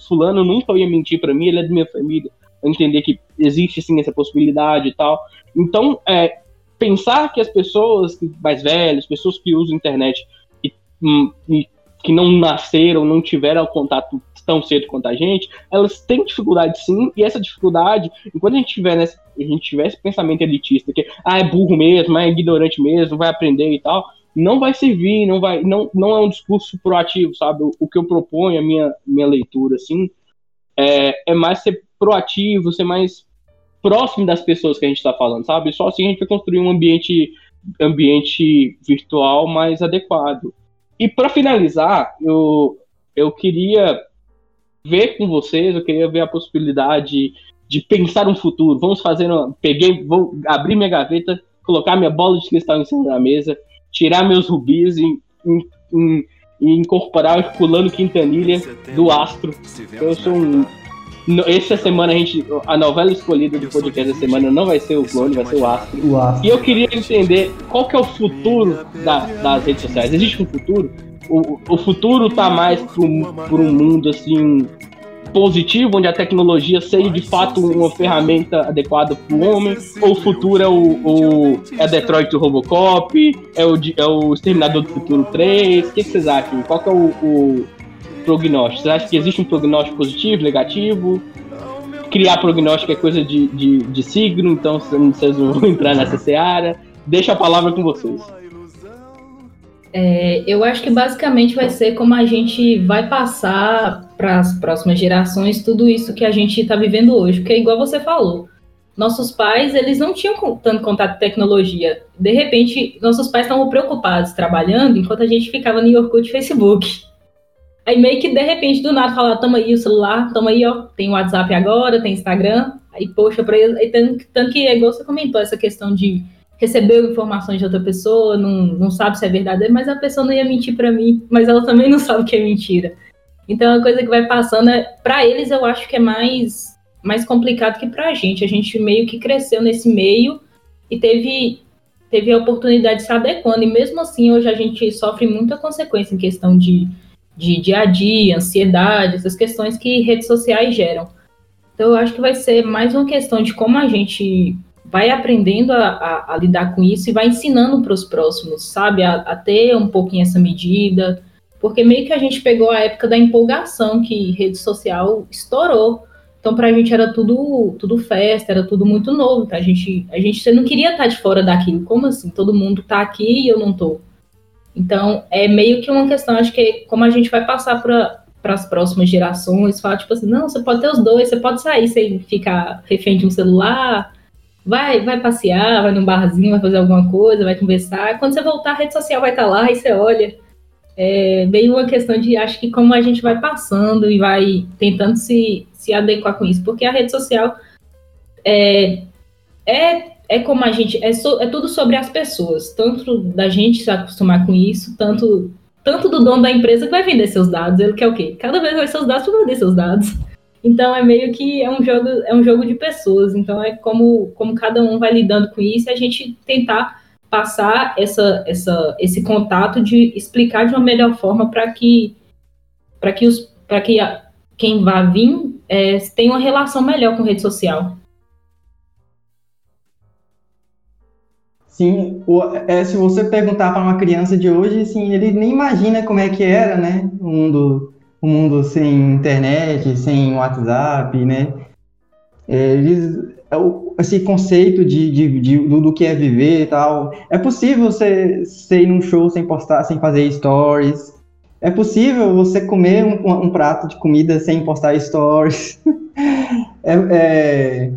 fulano nunca ia mentir para mim, ele é de minha família, entender que existe sim essa possibilidade e tal. Então, é, pensar que as pessoas mais velhas, pessoas que usam internet e, hum, e que não nasceram, não tiveram contato tão cedo quanto a gente, elas têm dificuldade sim, e essa dificuldade, enquanto a gente tiver nessa, a gente tiver esse pensamento elitista que ah, é burro mesmo, é ignorante mesmo, vai aprender e tal, não vai servir, não vai, não, não é um discurso proativo, sabe? O, o que eu proponho, a minha, minha leitura, assim, é, é mais ser proativo, ser mais próximo das pessoas que a gente está falando, sabe? Só assim a gente vai construir um ambiente, ambiente virtual mais adequado. E para finalizar, eu, eu queria ver com vocês, eu queria ver a possibilidade de pensar um futuro. Vamos fazer uma, peguei, vou abrir minha gaveta, colocar minha bola de cristal em cima da mesa, tirar meus rubis e, e, e, e incorporar o Herculano Quintanilha do Astro. Eu sou um essa semana a gente. A novela escolhida do podcast da semana não vai ser o clone, vai ser o Astro. o Astro. E eu queria entender qual que é o futuro da, das redes sociais. Existe um futuro? O, o futuro tá mais para um mundo assim positivo, onde a tecnologia seja de fato uma ferramenta adequada para o homem, ou o futuro é o, o é Detroit Robocop, é o, é o Exterminador do Futuro 3, o que, que vocês acham? Qual que é o, o prognóstico? Você acha que existe um prognóstico positivo, negativo? Criar prognóstico é coisa de, de, de signo, então vocês não vão entrar nessa seara. Deixa a palavra com vocês. É, eu acho que basicamente vai ser como a gente vai passar para as próximas gerações tudo isso que a gente está vivendo hoje, porque é igual você falou, nossos pais eles não tinham tanto contato com tecnologia. De repente, nossos pais estavam preocupados trabalhando enquanto a gente ficava no Yorkut e Facebook. Aí meio que de repente do nada falar, toma aí o celular, toma aí, ó, tem WhatsApp agora, tem Instagram, aí poxa para eles, aí tanto, que é igual você comentou essa questão de recebeu informações de outra pessoa, não, não sabe se é verdadeiro, mas a pessoa não ia mentir para mim, mas ela também não sabe que é mentira. Então, a coisa que vai passando, é, para eles, eu acho que é mais, mais complicado que para a gente. A gente meio que cresceu nesse meio e teve, teve a oportunidade de se adequando. E mesmo assim, hoje a gente sofre muita consequência em questão de, de dia a dia, ansiedade, essas questões que redes sociais geram. Então, eu acho que vai ser mais uma questão de como a gente vai aprendendo a, a, a lidar com isso e vai ensinando para os próximos, sabe? A, a, ter um pouquinho essa medida, porque meio que a gente pegou a época da empolgação que rede social estourou. Então, para a gente era tudo, tudo festa, era tudo muito novo. Tá? A, gente, a gente não queria estar de fora daquilo. Como assim? Todo mundo está aqui e eu não estou. Então, é meio que uma questão, acho que como a gente vai passar para as próximas gerações, falar tipo assim, não, você pode ter os dois, você pode sair sem ficar refém de um celular, vai, vai passear, vai num barzinho, vai fazer alguma coisa, vai conversar. Quando você voltar, a rede social vai estar tá lá e você olha. É bem uma questão de, acho que como a gente vai passando e vai tentando se, se adequar com isso, porque a rede social é, é, é como a gente, é, so, é tudo sobre as pessoas, tanto da gente se acostumar com isso, tanto, tanto do dono da empresa que vai vender seus dados, ele quer o quê? Cada vez vai seus dados para vender seus dados. Então é meio que é um jogo, é um jogo de pessoas. Então é como, como cada um vai lidando com isso e a gente tentar passar essa, essa, esse contato de explicar de uma melhor forma para que para que os para que a, quem vai vir é, tenha uma relação melhor com rede social. Sim, o, é, se você perguntar para uma criança de hoje, assim, ele nem imagina como é que era, né, o mundo um mundo sem internet, sem WhatsApp, né? É, eles, é esse conceito de, de, de do, do, que é viver e tal. É possível você, você ir num show sem postar, sem fazer stories. É possível você comer um, um prato de comida sem postar stories. é, é,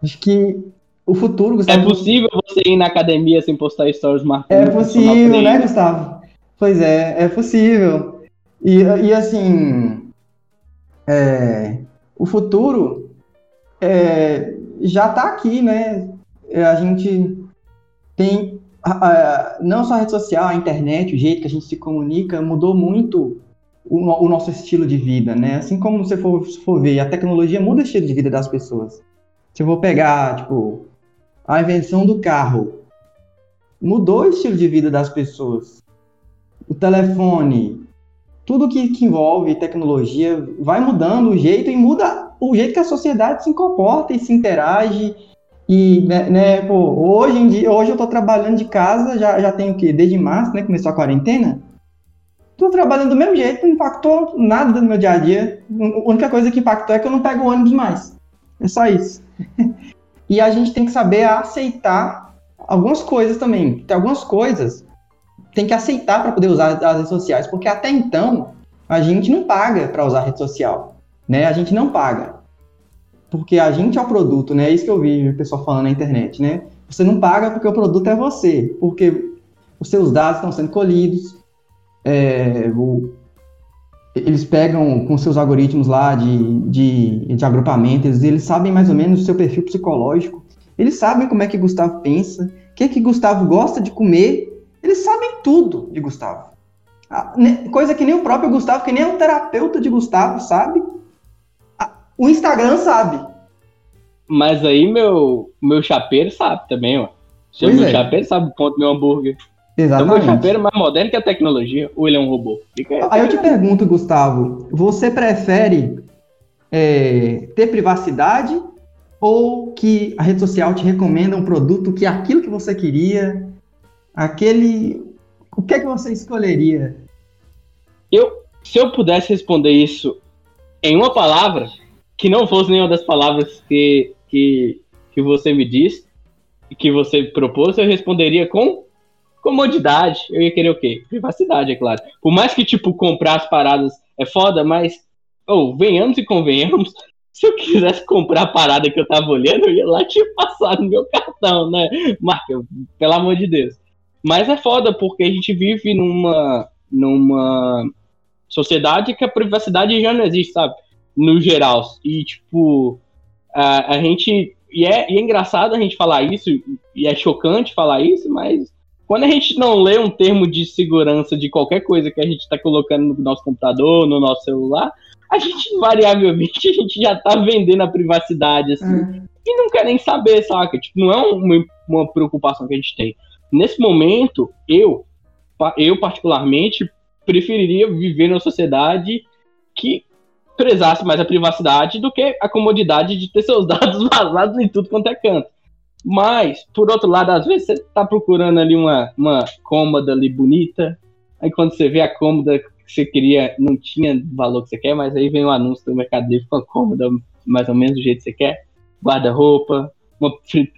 acho que o futuro. Gustavo, é possível você ir na academia sem postar stories marcando. É possível, né, Gustavo? Pois é, é possível. E, e assim, é, o futuro é, já está aqui, né? É, a gente tem a, a, não só a rede social, a internet, o jeito que a gente se comunica mudou muito o, o nosso estilo de vida, né? Assim como você for, for ver, a tecnologia muda o estilo de vida das pessoas. Se eu vou pegar, tipo, a invenção do carro, mudou o estilo de vida das pessoas. O telefone, tudo que, que envolve tecnologia vai mudando o jeito e muda o jeito que a sociedade se comporta e se interage. E, né, né pô, hoje em dia, hoje eu tô trabalhando de casa, já, já tenho o quê? Desde março, né? Começou a quarentena. Tô trabalhando do mesmo jeito, não impactou nada no meu dia a dia. A única coisa que impactou é que eu não pego ônibus mais. É só isso. e a gente tem que saber aceitar algumas coisas também. Tem algumas coisas tem que aceitar para poder usar as redes sociais, porque até então a gente não paga para usar rede social, né? A gente não paga. Porque a gente é o produto, né? É isso que eu vi o pessoal falando na internet, né? Você não paga porque o produto é você, porque os seus dados estão sendo colhidos, é, o, eles pegam com seus algoritmos lá de, de, de agrupamento, eles, eles sabem mais ou menos o seu perfil psicológico, eles sabem como é que Gustavo pensa, o que, é que Gustavo gosta de comer eles sabem tudo de Gustavo. Coisa que nem o próprio Gustavo, que nem o terapeuta de Gustavo sabe. O Instagram sabe. Mas aí meu, meu chapeiro sabe também, ó. Seu meu é. chapeiro sabe o ponto do meu hambúrguer. Exatamente. Então meu chapeiro é mais moderno que a tecnologia, ou ele é um robô? Fica aí eu te pergunto, Gustavo, você prefere é, ter privacidade ou que a rede social te recomenda um produto que é aquilo que você queria aquele. O que é que você escolheria? Eu, se eu pudesse responder isso em uma palavra, que não fosse nenhuma das palavras que, que, que você me disse que você propôs, eu responderia com comodidade, eu ia querer o quê? Privacidade, é claro. Por mais que, tipo, comprar as paradas é foda, mas, ou, oh, venhamos e convenhamos, se eu quisesse comprar a parada que eu tava olhando, eu ia lá e tinha passado no meu cartão, né? Marca, pelo amor de Deus. Mas é foda, porque a gente vive numa, numa sociedade que a privacidade já não existe, sabe? No geral. E, tipo, a, a gente. E é, e é engraçado a gente falar isso, e é chocante falar isso, mas quando a gente não lê um termo de segurança de qualquer coisa que a gente está colocando no nosso computador, no nosso celular, a gente, invariavelmente, a gente já tá vendendo a privacidade, assim, uhum. e não quer nem saber, saca? Tipo, não é uma, uma preocupação que a gente tem. Nesse momento, eu, eu particularmente, preferiria viver numa sociedade que prezasse mais a privacidade do que a comodidade de ter seus dados vazados em tudo quanto é canto. Mas, por outro lado, às vezes você tá procurando ali uma, uma cômoda ali bonita, aí quando você vê a cômoda que você queria, não tinha valor que você quer, mas aí vem o um anúncio do Mercado Livre com a cômoda mais ou menos do jeito que você quer, guarda-roupa, uma,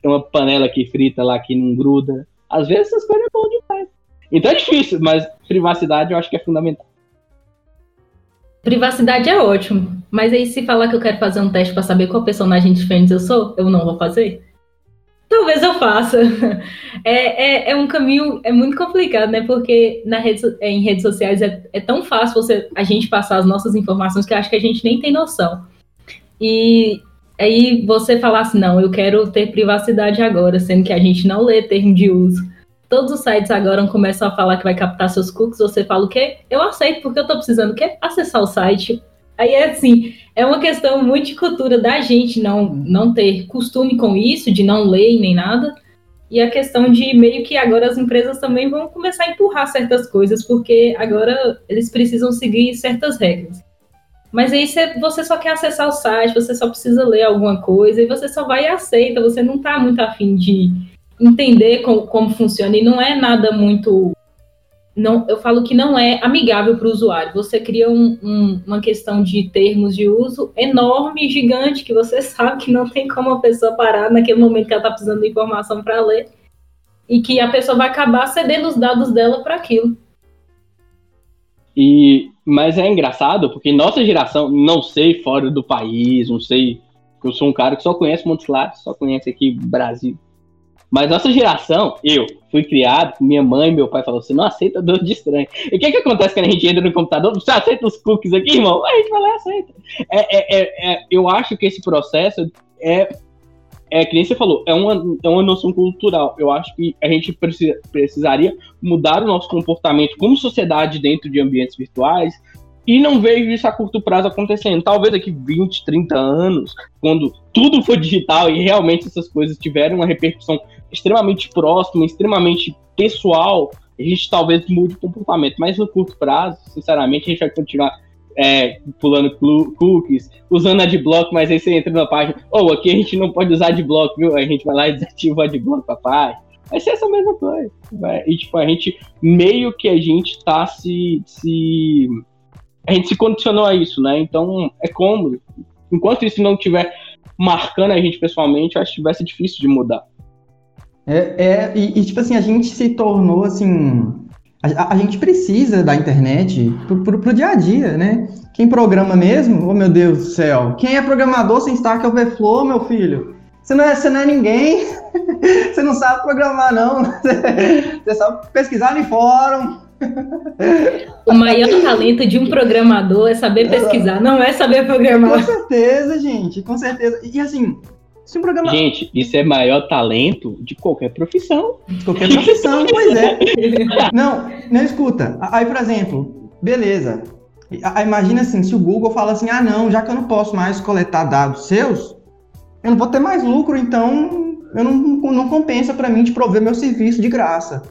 uma panela que frita lá que não gruda. Às vezes essas coisas é bom demais. Então é difícil, mas privacidade eu acho que é fundamental. Privacidade é ótimo, mas aí se falar que eu quero fazer um teste para saber qual personagem de Friends eu sou, eu não vou fazer? Talvez eu faça. É, é, é, um caminho, é muito complicado, né? Porque na rede, é, em redes sociais é, é tão fácil você, a gente passar as nossas informações que acho que a gente nem tem noção. E aí você falar assim, não, eu quero ter privacidade agora, sendo que a gente não lê termo de uso. Todos os sites agora começam a falar que vai captar seus cookies, você fala o quê? Eu aceito, porque eu tô precisando o quê? Acessar o site. Aí é assim, é uma questão muito de cultura da gente não, não ter costume com isso, de não ler nem nada. E a questão de meio que agora as empresas também vão começar a empurrar certas coisas, porque agora eles precisam seguir certas regras. Mas aí você, só quer acessar o site, você só precisa ler alguma coisa e você só vai e aceita, você não está muito afim de entender como, como funciona e não é nada muito não, eu falo que não é amigável para o usuário. Você cria um, um, uma questão de termos de uso enorme, gigante, que você sabe que não tem como a pessoa parar naquele momento que ela está precisando de informação para ler, e que a pessoa vai acabar cedendo os dados dela para aquilo. E, mas é engraçado, porque nossa geração, não sei fora do país, não sei. Eu sou um cara que só conhece Montes Claros, só conhece aqui Brasil. Mas nossa geração, eu fui criado, minha mãe e meu pai falaram, você não aceita dor de estranho. E o que que acontece quando a gente entra no computador? Você aceita os cookies aqui, irmão? A gente e aceita. É, é, é, é, eu acho que esse processo é, é que nem você falou, é uma, é uma noção cultural. Eu acho que a gente precisa, precisaria mudar o nosso comportamento como sociedade dentro de ambientes virtuais, e não vejo isso a curto prazo acontecendo. Talvez daqui 20, 30 anos, quando tudo for digital e realmente essas coisas tiverem uma repercussão extremamente próximo, extremamente pessoal, a gente talvez mude o comportamento. Mas no curto prazo, sinceramente, a gente vai continuar é, pulando cookies, usando adblock, mas aí você entra na página, ou oh, aqui a gente não pode usar adblock, viu? A gente vai lá e desativa o adblock pra página. Vai ser essa mesma coisa. Vai. E tipo, a gente meio que a gente tá se, se. A gente se condicionou a isso, né? Então é cômodo. Enquanto isso não estiver marcando a gente pessoalmente, eu acho que vai ser difícil de mudar. É, é e, e, tipo assim, a gente se tornou assim. A, a gente precisa da internet pro, pro, pro, dia a dia, né? Quem programa mesmo, oh meu Deus do céu, quem é programador sem Stack Overflow, meu filho? Você não é, você não é ninguém, você não sabe programar, não. Você sabe pesquisar no fórum. O maior talento de um programador é saber pesquisar, não é saber programar. Com certeza, gente, com certeza. E assim, se um programa... Gente, isso é maior talento de qualquer profissão. De qualquer profissão, pois é. Não, não escuta. Aí, por exemplo, beleza. Imagina assim, se o Google fala assim, ah não, já que eu não posso mais coletar dados seus, eu não vou ter mais lucro, então eu não, não compensa para mim de prover meu serviço de graça.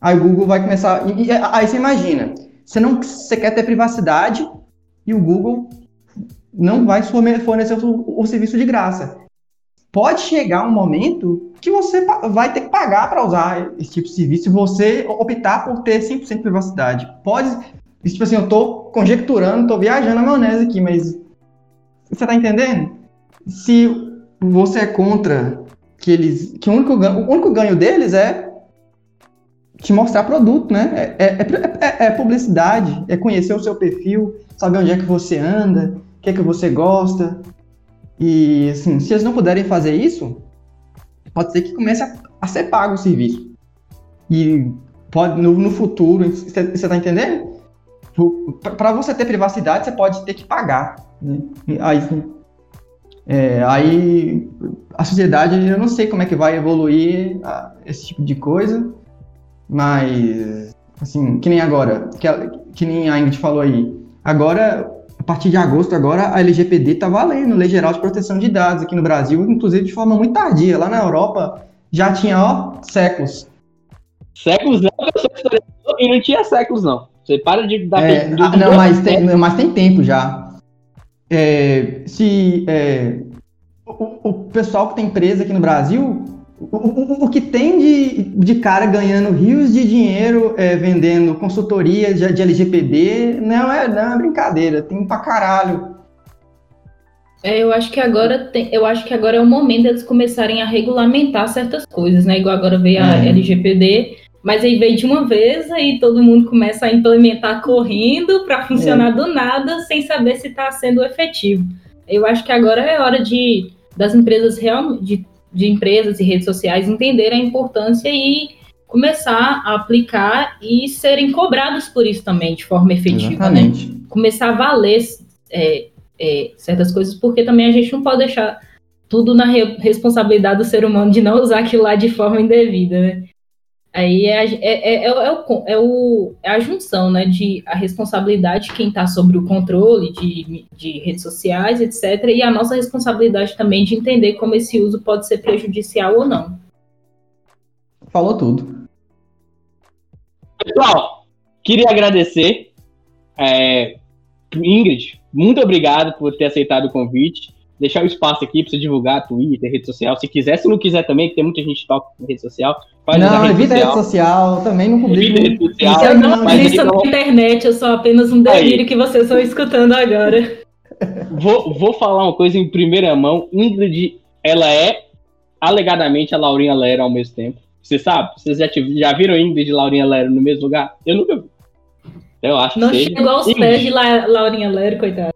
Aí o Google vai começar. E, aí você imagina, você não você quer ter privacidade e o Google não vai fornecer o, o serviço de graça pode chegar um momento que você vai ter que pagar para usar esse tipo de serviço se você optar por ter 100% de privacidade. Pode, tipo assim, eu estou conjecturando, estou viajando a maionese aqui, mas você está entendendo? Se você é contra que eles, que o único ganho, o único ganho deles é te mostrar produto, né? É, é, é, é, publicidade, é conhecer o seu perfil, saber onde é que você anda, o que é que você gosta. E, assim, se eles não puderem fazer isso, pode ser que comece a, a ser pago o serviço. E pode, no, no futuro, você está entendendo? Para você ter privacidade, você pode ter que pagar. Né? Aí, é, aí a sociedade, eu não sei como é que vai evoluir a, esse tipo de coisa, mas, assim, que nem agora, que, que nem a Ingrid falou aí, agora, a partir de agosto, agora a LGPD tá valendo, Lei Geral de Proteção de Dados aqui no Brasil, inclusive de forma muito tardia. Lá na Europa já tinha, ó, séculos. Séculos não, e não tinha séculos não. Você para de dar... É, de, ah, não, mas tem, mas tem tempo já. É, se é, o, o, pessoal que tem empresa aqui no Brasil, o, o, o que tem de, de cara ganhando rios de dinheiro é, vendendo consultoria de, de LGPD, não é, não é brincadeira, tem pra caralho. É, eu acho que agora tem, eu acho que agora é o momento deles começarem a regulamentar certas coisas, né? Igual agora veio a é. LGPD, mas aí veio de uma vez, aí todo mundo começa a implementar correndo para funcionar é. do nada, sem saber se está sendo efetivo. Eu acho que agora é hora de das empresas real, de, de empresas e redes sociais entenderem a importância e começar a aplicar e serem cobrados por isso também de forma efetiva, né? Exatamente. né? Começar a valer é, é, certas coisas, porque também a gente não pode deixar tudo na re responsabilidade do ser humano de não usar aquilo lá de forma indevida, né? Aí é, é, é, é, o, é, o, é a junção, né, de a responsabilidade de quem está sobre o controle de, de redes sociais, etc., e a nossa responsabilidade também de entender como esse uso pode ser prejudicial ou não. Falou tudo. Pessoal, queria agradecer. É, Ingrid, muito obrigado por ter aceitado o convite deixar o espaço aqui para você divulgar Twitter, rede social. Se quiser, se não quiser também, que tem muita gente que toca em rede social. Faz não, rede evita social. rede social, também não publico. Evita rede social. Eu não sobre não... internet, eu sou apenas um delírio Aí. que vocês estão escutando agora. Vou, vou falar uma coisa em primeira mão. Ingrid, ela é alegadamente a Laurinha Lero ao mesmo tempo. Você sabe? Vocês já, já viram Ingrid e Laurinha Lero no mesmo lugar? Eu nunca vi. Eu acho não que Não chegou aos pés de La Laurinha Lero, coitada.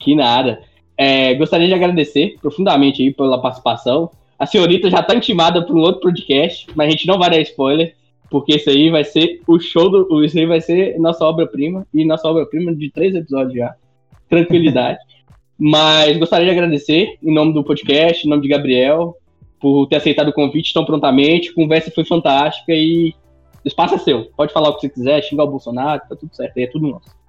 Que nada. É, gostaria de agradecer profundamente aí pela participação. A senhorita já está intimada para um outro podcast, mas a gente não vai dar spoiler, porque isso aí vai ser o show do. Isso aí vai ser nossa obra-prima, e nossa obra-prima de três episódios já. Tranquilidade. mas gostaria de agradecer em nome do podcast, em nome de Gabriel, por ter aceitado o convite tão prontamente. A conversa foi fantástica e o espaço é seu. Pode falar o que você quiser, xingar o Bolsonaro, tá tudo certo, é tudo nosso.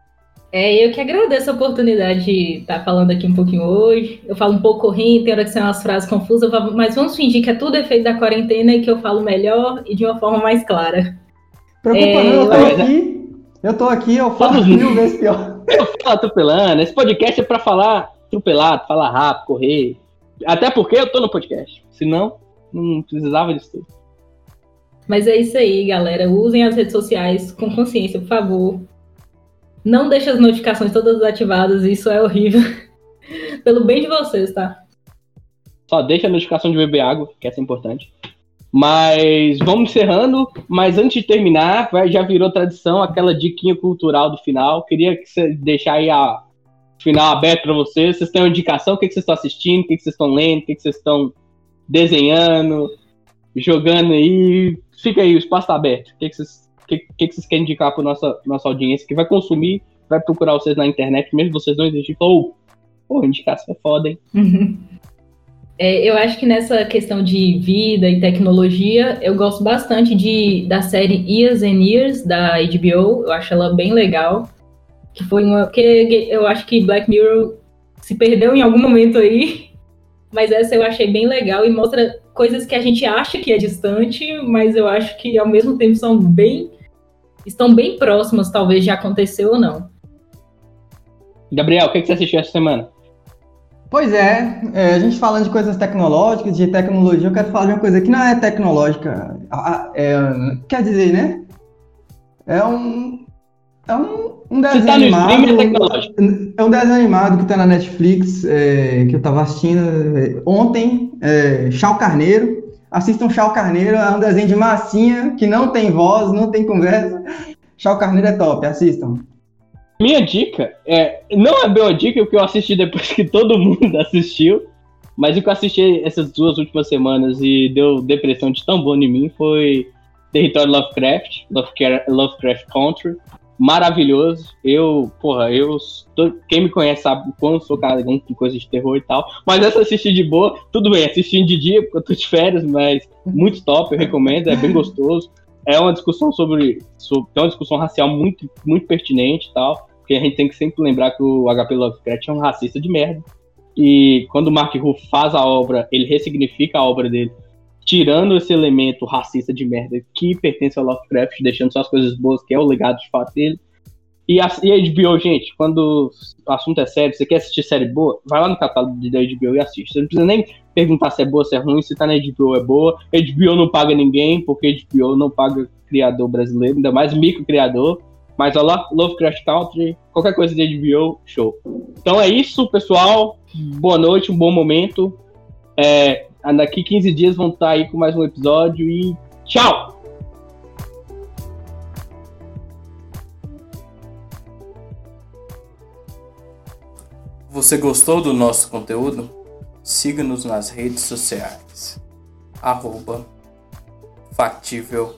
É, eu que agradeço a oportunidade de estar falando aqui um pouquinho hoje. Eu falo um pouco correndo, tem hora que são umas frases confusas, mas vamos fingir que é tudo efeito da quarentena e que eu falo melhor e de uma forma mais clara. Preocupa é, não, eu tô aqui. Eu tô aqui, eu falo mil vezes pior. Eu falo atropelando. Esse podcast é pra falar atropelado, falar rápido, correr. Até porque eu tô no podcast. Senão, não precisava disso tudo. Mas é isso aí, galera. Usem as redes sociais com consciência, por favor. Não deixe as notificações todas ativadas, isso é horrível. Pelo bem de vocês, tá? Só deixa a notificação de beber água, que essa é importante. Mas vamos encerrando. Mas antes de terminar, já virou tradição aquela diquinha cultural do final. Queria que você deixar aí a final aberto para vocês. Vocês têm uma indicação? O que, que vocês estão assistindo? O que, que vocês estão lendo? O que, que vocês estão desenhando? Jogando aí? Fica aí, o espaço está aberto. O que, que vocês o que, que, vocês querem indicar para nossa nossa audiência que vai consumir, vai procurar vocês na internet, mesmo vocês não existirem, ou, pô, indicação é foda, hein? É, eu acho que nessa questão de vida e tecnologia, eu gosto bastante de, da série Years and Years, da HBO. Eu acho ela bem legal. Que foi uma. Porque eu acho que Black Mirror se perdeu em algum momento aí. Mas essa eu achei bem legal e mostra coisas que a gente acha que é distante, mas eu acho que ao mesmo tempo são bem estão bem próximas, talvez já aconteceu ou não. Gabriel, o que, você assistiu essa semana? Pois é, é, a gente falando de coisas tecnológicas, de tecnologia, eu quero falar de uma coisa que não é tecnológica. É, quer dizer, né? É um. É um, um desenho tá animado. É, é um desenho animado que tá na Netflix, é, que eu tava assistindo é, ontem, é, Chau Carneiro. Assistam Chau Carneiro, é um desenho de massinha que não tem voz, não tem conversa. Chau Carneiro é top, assistam. Minha dica é. Não é boa dica porque eu assisti depois que todo mundo assistiu. Mas o que eu assisti essas duas últimas semanas e deu depressão de tão bom em mim foi Território Lovecraft, Lovecraft Country. Maravilhoso. Eu, porra, eu. Tô, quem me conhece sabe o quanto sou cagão com coisa de terror e tal. Mas essa assisti de boa. Tudo bem, assistindo de dia, porque eu tô de férias, mas muito top, eu recomendo, é bem gostoso. É uma discussão sobre. sobre é uma discussão racial muito, muito pertinente e tal. Porque a gente tem que sempre lembrar que o HP Lovecraft é um racista de merda. E quando o Mark Ruff faz a obra, ele ressignifica a obra dele, tirando esse elemento racista de merda que pertence ao Lovecraft, deixando só as coisas boas, que é o legado de fato dele. E a, e a HBO, gente, quando o assunto é sério, você quer assistir série boa, vai lá no catálogo da HBO e assiste. Você não precisa nem perguntar se é boa, se é ruim, se tá na HBO é boa. HBO não paga ninguém, porque HBO não paga criador brasileiro, ainda mais micro criador. Mas olha lá, Lovecraft Country, qualquer coisa de HBO, show. Então é isso, pessoal. Boa noite, um bom momento. É, daqui 15 dias vão estar aí com mais um episódio e tchau! Você gostou do nosso conteúdo? Siga-nos nas redes sociais. Arroba Factível.